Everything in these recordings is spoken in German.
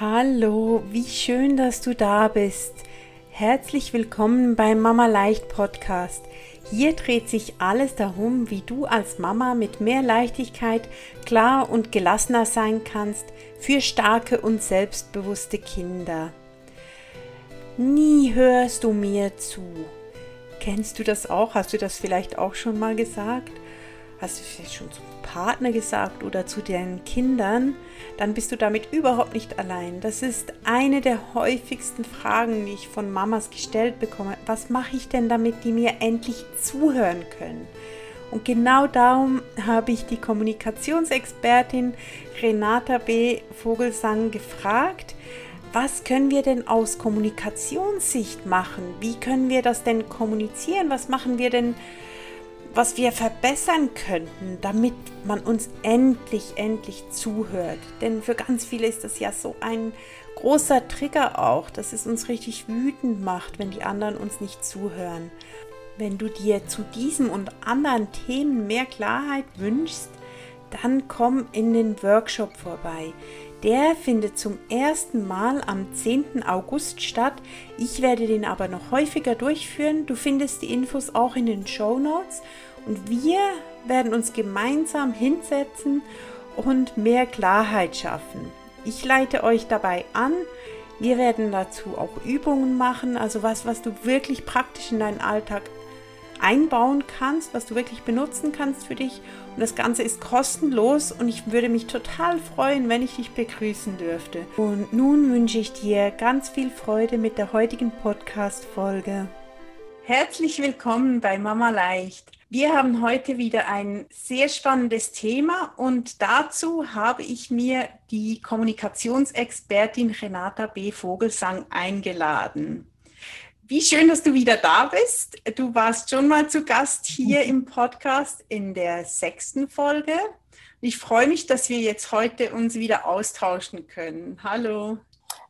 Hallo, wie schön, dass du da bist. Herzlich willkommen beim Mama Leicht Podcast. Hier dreht sich alles darum, wie du als Mama mit mehr Leichtigkeit klar und gelassener sein kannst für starke und selbstbewusste Kinder. Nie hörst du mir zu. Kennst du das auch? Hast du das vielleicht auch schon mal gesagt? Hast du vielleicht schon zum Partner gesagt oder zu deinen Kindern, dann bist du damit überhaupt nicht allein. Das ist eine der häufigsten Fragen, die ich von Mamas gestellt bekomme. Was mache ich denn, damit die mir endlich zuhören können? Und genau darum habe ich die Kommunikationsexpertin Renata B. Vogelsang gefragt, was können wir denn aus Kommunikationssicht machen? Wie können wir das denn kommunizieren? Was machen wir denn was wir verbessern könnten, damit man uns endlich, endlich zuhört. Denn für ganz viele ist das ja so ein großer Trigger auch, dass es uns richtig wütend macht, wenn die anderen uns nicht zuhören. Wenn du dir zu diesem und anderen Themen mehr Klarheit wünschst, dann komm in den Workshop vorbei. Der findet zum ersten Mal am 10. August statt. Ich werde den aber noch häufiger durchführen. Du findest die Infos auch in den Show Notes und wir werden uns gemeinsam hinsetzen und mehr Klarheit schaffen. Ich leite euch dabei an. Wir werden dazu auch Übungen machen, also was, was du wirklich praktisch in deinen Alltag einbauen kannst, was du wirklich benutzen kannst für dich. Und das Ganze ist kostenlos und ich würde mich total freuen, wenn ich dich begrüßen dürfte. Und nun wünsche ich dir ganz viel Freude mit der heutigen Podcast-Folge. Herzlich willkommen bei Mama Leicht. Wir haben heute wieder ein sehr spannendes Thema und dazu habe ich mir die Kommunikationsexpertin Renata B. Vogelsang eingeladen. Wie schön, dass du wieder da bist. Du warst schon mal zu Gast hier im Podcast in der sechsten Folge. Ich freue mich, dass wir jetzt heute uns wieder austauschen können. Hallo.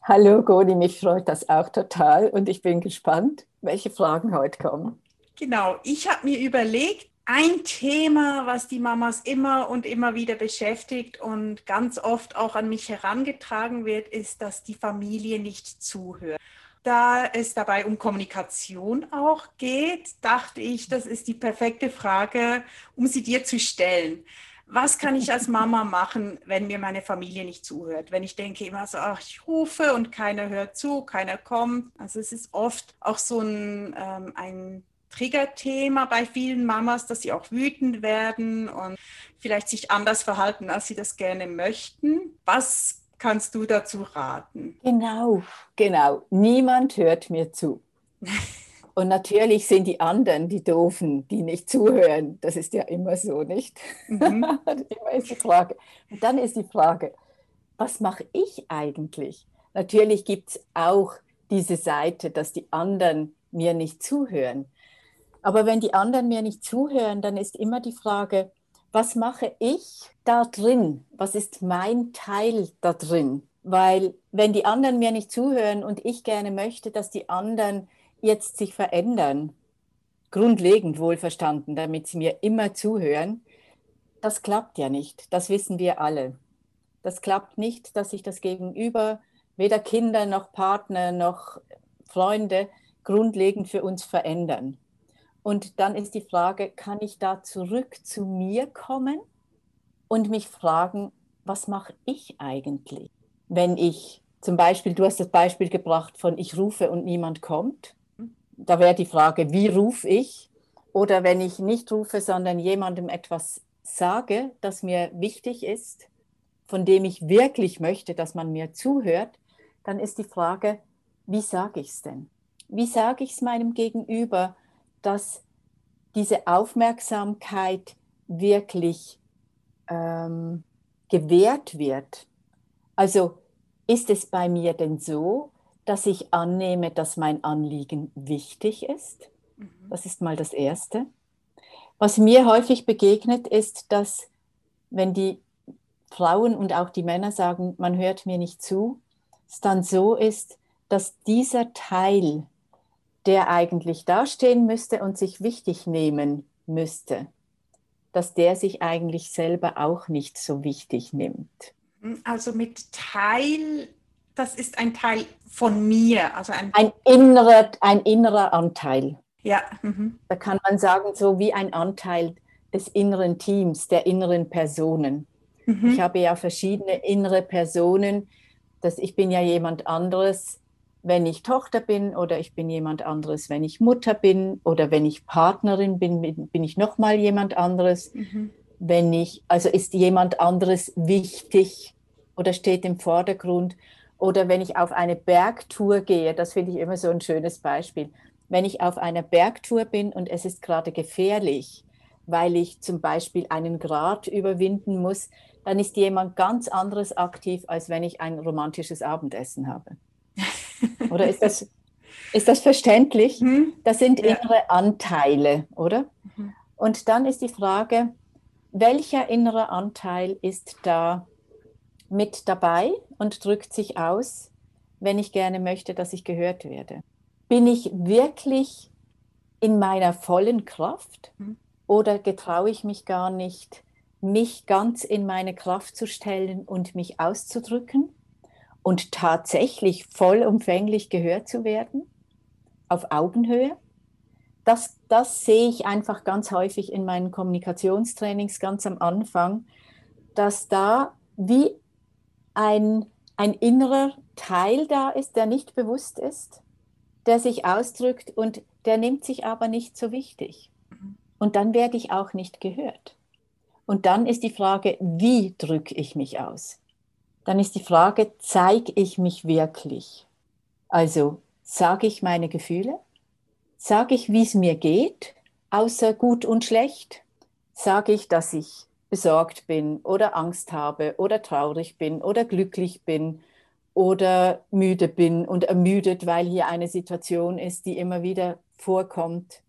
Hallo Goni, mich freut das auch total und ich bin gespannt, welche Fragen heute kommen. Genau, ich habe mir überlegt, ein Thema, was die Mamas immer und immer wieder beschäftigt und ganz oft auch an mich herangetragen wird, ist, dass die Familie nicht zuhört. Da es dabei um Kommunikation auch geht, dachte ich, das ist die perfekte Frage, um sie dir zu stellen. Was kann ich als Mama machen, wenn mir meine Familie nicht zuhört? Wenn ich denke immer so, ach, ich rufe und keiner hört zu, keiner kommt. Also es ist oft auch so ein, ähm, ein Triggerthema bei vielen Mamas, dass sie auch wütend werden und vielleicht sich anders verhalten, als sie das gerne möchten. Was kannst du dazu raten? Genau, genau. Niemand hört mir zu. Und natürlich sind die anderen die Doofen, die nicht zuhören. Das ist ja immer so, nicht? Mhm. immer ist die Frage. Und dann ist die Frage, was mache ich eigentlich? Natürlich gibt es auch diese Seite, dass die anderen mir nicht zuhören. Aber wenn die anderen mir nicht zuhören, dann ist immer die Frage, was mache ich da drin? Was ist mein Teil da drin? Weil wenn die anderen mir nicht zuhören und ich gerne möchte, dass die anderen jetzt sich verändern, grundlegend wohlverstanden, damit sie mir immer zuhören, das klappt ja nicht. Das wissen wir alle. Das klappt nicht, dass sich das Gegenüber, weder Kinder noch Partner noch Freunde, grundlegend für uns verändern. Und dann ist die Frage, kann ich da zurück zu mir kommen und mich fragen, was mache ich eigentlich, wenn ich zum Beispiel, du hast das Beispiel gebracht von ich rufe und niemand kommt. Da wäre die Frage, wie rufe ich? Oder wenn ich nicht rufe, sondern jemandem etwas sage, das mir wichtig ist, von dem ich wirklich möchte, dass man mir zuhört, dann ist die Frage, wie sage ich es denn? Wie sage ich es meinem Gegenüber, dass diese Aufmerksamkeit wirklich ähm, gewährt wird. Also ist es bei mir denn so, dass ich annehme, dass mein Anliegen wichtig ist? Mhm. Das ist mal das Erste. Was mir häufig begegnet, ist, dass wenn die Frauen und auch die Männer sagen, man hört mir nicht zu, es dann so ist, dass dieser Teil der eigentlich dastehen müsste und sich wichtig nehmen müsste, dass der sich eigentlich selber auch nicht so wichtig nimmt. Also mit Teil das ist ein Teil von mir. Also ein, ein, innerer, ein innerer Anteil. Ja. Mhm. Da kann man sagen, so wie ein Anteil des inneren Teams, der inneren Personen. Mhm. Ich habe ja verschiedene innere Personen. Das, ich bin ja jemand anderes, wenn ich Tochter bin oder ich bin jemand anderes, wenn ich Mutter bin oder wenn ich Partnerin bin, bin ich noch mal jemand anderes. Mhm. Wenn ich, also ist jemand anderes wichtig oder steht im Vordergrund. Oder wenn ich auf eine Bergtour gehe, das finde ich immer so ein schönes Beispiel. Wenn ich auf einer Bergtour bin und es ist gerade gefährlich, weil ich zum Beispiel einen Grat überwinden muss, dann ist jemand ganz anderes aktiv, als wenn ich ein romantisches Abendessen habe. Oder ist das, ist das verständlich? Mhm. Das sind ja. innere Anteile, oder? Mhm. Und dann ist die Frage, welcher innere Anteil ist da mit dabei und drückt sich aus, wenn ich gerne möchte, dass ich gehört werde? Bin ich wirklich in meiner vollen Kraft mhm. oder getraue ich mich gar nicht, mich ganz in meine Kraft zu stellen und mich auszudrücken und tatsächlich vollumfänglich gehört zu werden, auf Augenhöhe? Das, das sehe ich einfach ganz häufig in meinen Kommunikationstrainings ganz am Anfang, dass da wie ein, ein innerer Teil da ist, der nicht bewusst ist, der sich ausdrückt und der nimmt sich aber nicht so wichtig. Und dann werde ich auch nicht gehört. Und dann ist die Frage, wie drücke ich mich aus? Dann ist die Frage, zeige ich mich wirklich? Also sage ich meine Gefühle? Sage ich, wie es mir geht, außer gut und schlecht? Sage ich, dass ich besorgt bin oder Angst habe oder traurig bin oder glücklich bin oder müde bin und ermüdet, weil hier eine Situation ist, die immer wieder vorkommt.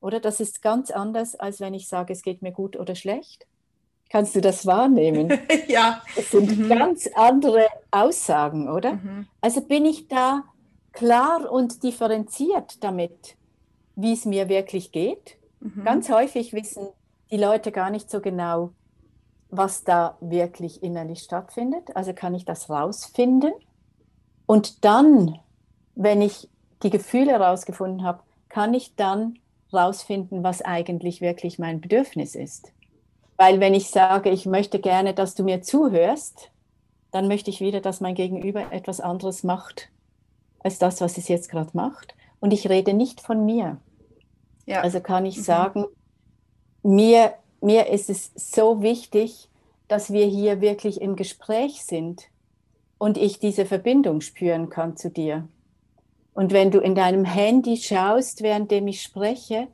Oder das ist ganz anders, als wenn ich sage, es geht mir gut oder schlecht. Kannst du das wahrnehmen? ja. Es sind mhm. ganz andere Aussagen, oder? Mhm. Also bin ich da klar und differenziert damit, wie es mir wirklich geht. Mhm. Ganz häufig wissen die Leute gar nicht so genau, was da wirklich innerlich stattfindet. Also kann ich das rausfinden. Und dann, wenn ich die Gefühle herausgefunden habe, kann ich dann rausfinden, was eigentlich wirklich mein Bedürfnis ist. Weil wenn ich sage, ich möchte gerne, dass du mir zuhörst, dann möchte ich wieder, dass mein Gegenüber etwas anderes macht als das, was es jetzt gerade macht. Und ich rede nicht von mir. Ja. Also kann ich mhm. sagen, mir mir ist es so wichtig, dass wir hier wirklich im Gespräch sind und ich diese Verbindung spüren kann zu dir. Und wenn du in deinem Handy schaust, währenddem ich spreche,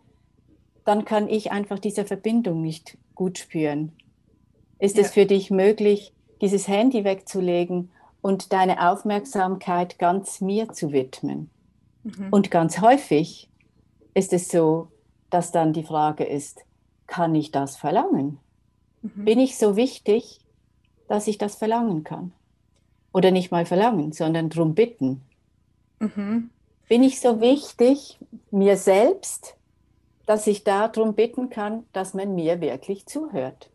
dann kann ich einfach diese Verbindung nicht gut spüren. Ist ja. es für dich möglich, dieses Handy wegzulegen und deine Aufmerksamkeit ganz mir zu widmen? Mhm. Und ganz häufig ist es so, dass dann die Frage ist, kann ich das verlangen? Mhm. Bin ich so wichtig, dass ich das verlangen kann? Oder nicht mal verlangen, sondern darum bitten. Mhm. Bin ich so wichtig mir selbst, dass ich darum bitten kann, dass man mir wirklich zuhört?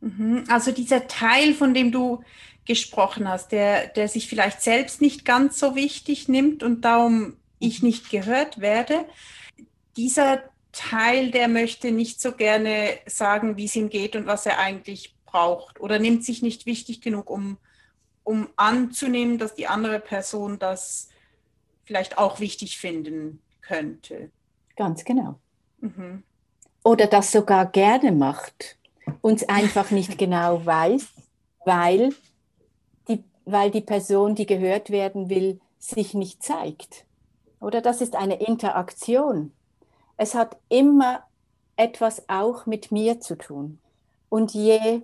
Mhm. Also dieser Teil, von dem du gesprochen hast, der, der sich vielleicht selbst nicht ganz so wichtig nimmt und darum ich nicht gehört werde, dieser Teil, der möchte nicht so gerne sagen, wie es ihm geht und was er eigentlich braucht oder nimmt sich nicht wichtig genug, um, um anzunehmen, dass die andere Person das vielleicht auch wichtig finden könnte. Ganz genau. Mhm. Oder das sogar gerne macht, uns einfach nicht genau weiß, weil die, weil die Person, die gehört werden will, sich nicht zeigt. Oder das ist eine Interaktion es hat immer etwas auch mit mir zu tun. Und je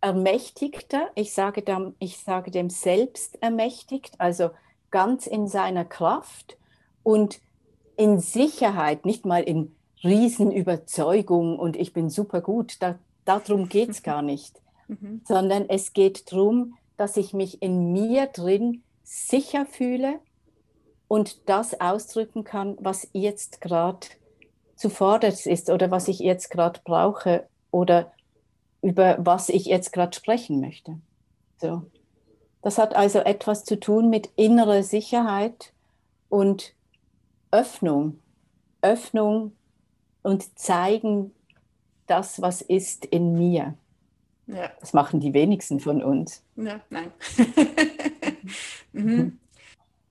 ermächtigter, ich sage, dem, ich sage dem selbst ermächtigt, also ganz in seiner Kraft und in Sicherheit, nicht mal in Riesenüberzeugung und ich bin super gut, da, darum geht es gar nicht, mhm. sondern es geht darum, dass ich mich in mir drin sicher fühle und das ausdrücken kann, was jetzt gerade zuvörderst ist oder was ich jetzt gerade brauche oder über was ich jetzt gerade sprechen möchte. So. Das hat also etwas zu tun mit innerer Sicherheit und Öffnung. Öffnung und zeigen das, was ist in mir. Ja. Das machen die wenigsten von uns. Ja, nein. mhm. mhm.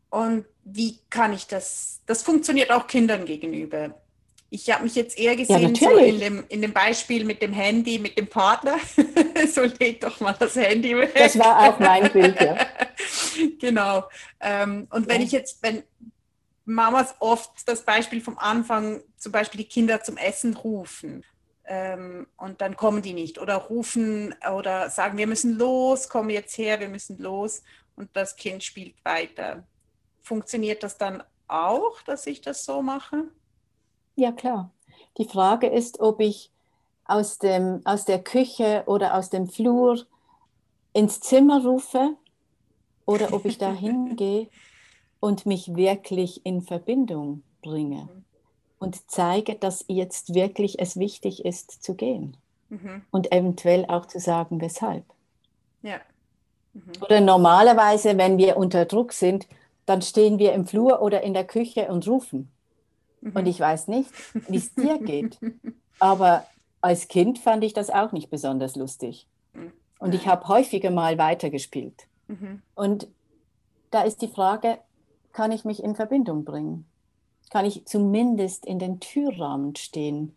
Und wie kann ich das? Das funktioniert auch Kindern gegenüber. Ich habe mich jetzt eher gesehen ja, so in, dem, in dem Beispiel mit dem Handy, mit dem Partner. so leg doch mal das Handy weg. Das war auch mein Bild, ja. genau. Ähm, und wenn ja. ich jetzt, wenn Mamas oft das Beispiel vom Anfang, zum Beispiel die Kinder zum Essen rufen, ähm, und dann kommen die nicht oder rufen oder sagen, wir müssen los, komm jetzt her, wir müssen los und das Kind spielt weiter. Funktioniert das dann auch, dass ich das so mache? Ja, klar. Die Frage ist, ob ich aus, dem, aus der Küche oder aus dem Flur ins Zimmer rufe oder ob ich da hingehe und mich wirklich in Verbindung bringe. Und zeige, dass jetzt wirklich es wichtig ist zu gehen. Mhm. Und eventuell auch zu sagen, weshalb. Ja. Mhm. Oder normalerweise, wenn wir unter Druck sind, dann stehen wir im Flur oder in der Küche und rufen. Mhm. Und ich weiß nicht, wie es dir geht. Aber als Kind fand ich das auch nicht besonders lustig. Mhm. Und ich habe häufiger mal weitergespielt. Mhm. Und da ist die Frage, kann ich mich in Verbindung bringen? kann ich zumindest in den Türrahmen stehen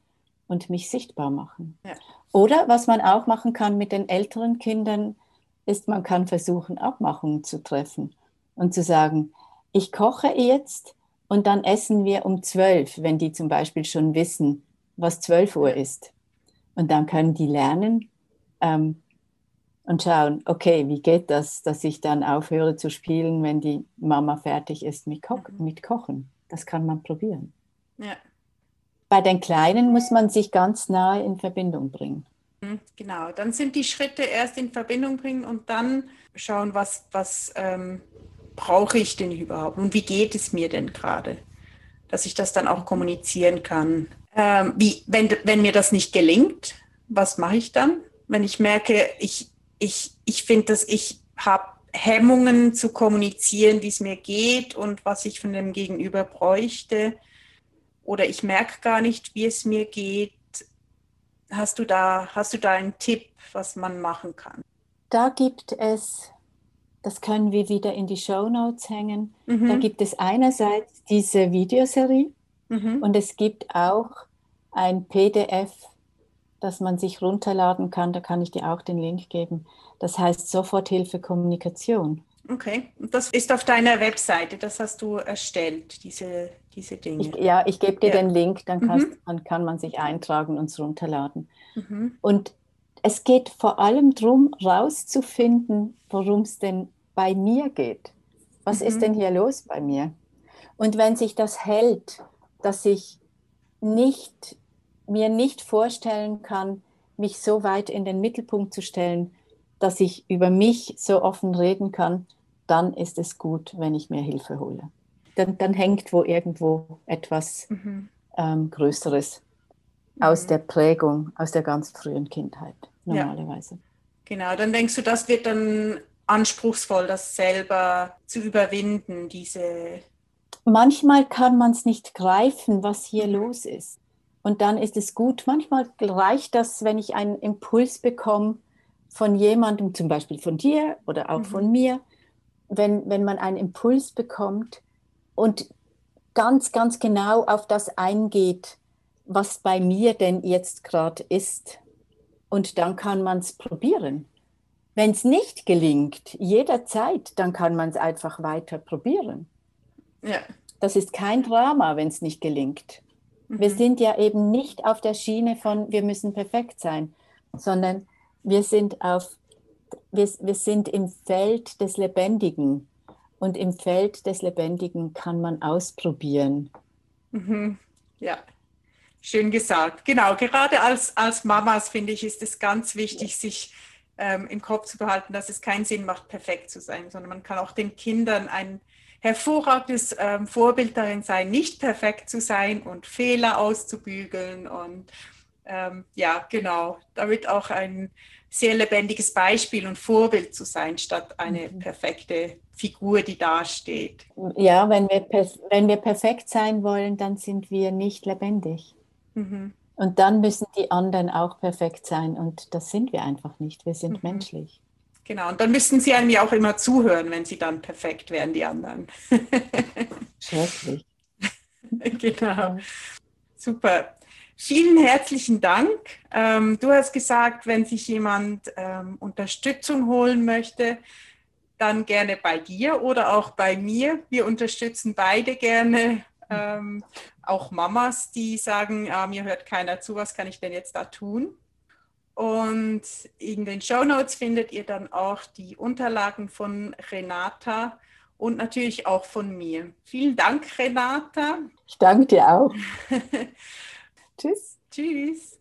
und mich sichtbar machen. Ja. Oder was man auch machen kann mit den älteren Kindern, ist, man kann versuchen, Abmachungen zu treffen und zu sagen, ich koche jetzt und dann essen wir um zwölf, wenn die zum Beispiel schon wissen, was zwölf Uhr ist. Und dann können die lernen ähm, und schauen, okay, wie geht das, dass ich dann aufhöre zu spielen, wenn die Mama fertig ist mit, Ko mhm. mit Kochen. Das kann man probieren. Ja. Bei den Kleinen muss man sich ganz nahe in Verbindung bringen. Mhm, genau, dann sind die Schritte erst in Verbindung bringen und dann schauen, was, was ähm, brauche ich denn überhaupt und wie geht es mir denn gerade, dass ich das dann auch kommunizieren kann. Ähm, wie, wenn, wenn mir das nicht gelingt, was mache ich dann? Wenn ich merke, ich, ich, ich finde, dass ich habe Hemmungen zu kommunizieren, wie es mir geht und was ich von dem Gegenüber bräuchte. Oder ich merke gar nicht, wie es mir geht. Hast du da, hast du da einen Tipp, was man machen kann? Da gibt es, das können wir wieder in die Show Notes hängen. Mhm. Da gibt es einerseits diese Videoserie mhm. und es gibt auch ein PDF, das man sich runterladen kann. Da kann ich dir auch den Link geben. Das heißt Soforthilfe Kommunikation. Okay, das ist auf deiner Webseite, das hast du erstellt, diese, diese Dinge. Ich, ja, ich gebe dir ja. den Link, dann, mhm. dann, kann man sich eintragen und es runterladen. Mhm. Und es geht vor allem darum, rauszufinden, worum es denn bei mir geht. Was mhm. ist denn hier los bei mir? Und wenn sich das hält, dass ich nicht, mir nicht vorstellen kann, mich so weit in den Mittelpunkt zu stellen, dass ich über mich so offen reden kann, dann ist es gut, wenn ich mir Hilfe hole. Dann, dann hängt wo irgendwo etwas mhm. ähm, Größeres mhm. aus der Prägung, aus der ganz frühen Kindheit normalerweise. Ja. Genau, dann denkst du, das wird dann anspruchsvoll, das selber zu überwinden, diese. Manchmal kann man es nicht greifen, was hier los ist. Und dann ist es gut. Manchmal reicht das, wenn ich einen Impuls bekomme, von jemandem, zum Beispiel von dir oder auch mhm. von mir, wenn, wenn man einen Impuls bekommt und ganz, ganz genau auf das eingeht, was bei mir denn jetzt gerade ist. Und dann kann man es probieren. Wenn es nicht gelingt, jederzeit, dann kann man es einfach weiter probieren. Ja. Das ist kein Drama, wenn es nicht gelingt. Mhm. Wir sind ja eben nicht auf der Schiene von, wir müssen perfekt sein, sondern wir sind auf, wir, wir sind im Feld des Lebendigen. Und im Feld des Lebendigen kann man ausprobieren. Mhm. Ja, schön gesagt. Genau, gerade als, als Mamas finde ich, ist es ganz wichtig, sich ähm, im Kopf zu behalten, dass es keinen Sinn macht, perfekt zu sein, sondern man kann auch den Kindern ein hervorragendes ähm, Vorbild darin sein, nicht perfekt zu sein und Fehler auszubügeln und ähm, ja, genau, damit auch ein sehr lebendiges Beispiel und Vorbild zu sein, statt eine mhm. perfekte Figur, die dasteht. Ja, wenn wir, wenn wir perfekt sein wollen, dann sind wir nicht lebendig. Mhm. Und dann müssen die anderen auch perfekt sein. Und das sind wir einfach nicht. Wir sind mhm. menschlich. Genau, und dann müssten sie einem ja auch immer zuhören, wenn sie dann perfekt wären, die anderen. Schrecklich. genau. Super. Vielen herzlichen Dank. Ähm, du hast gesagt, wenn sich jemand ähm, Unterstützung holen möchte, dann gerne bei dir oder auch bei mir. Wir unterstützen beide gerne. Auch Mamas, die sagen, ah, mir hört keiner zu, was kann ich denn jetzt da tun? Und in den Show Notes findet ihr dann auch die Unterlagen von Renata und natürlich auch von mir. Vielen Dank, Renata. Ich danke dir auch. Tschüss. Tschüss.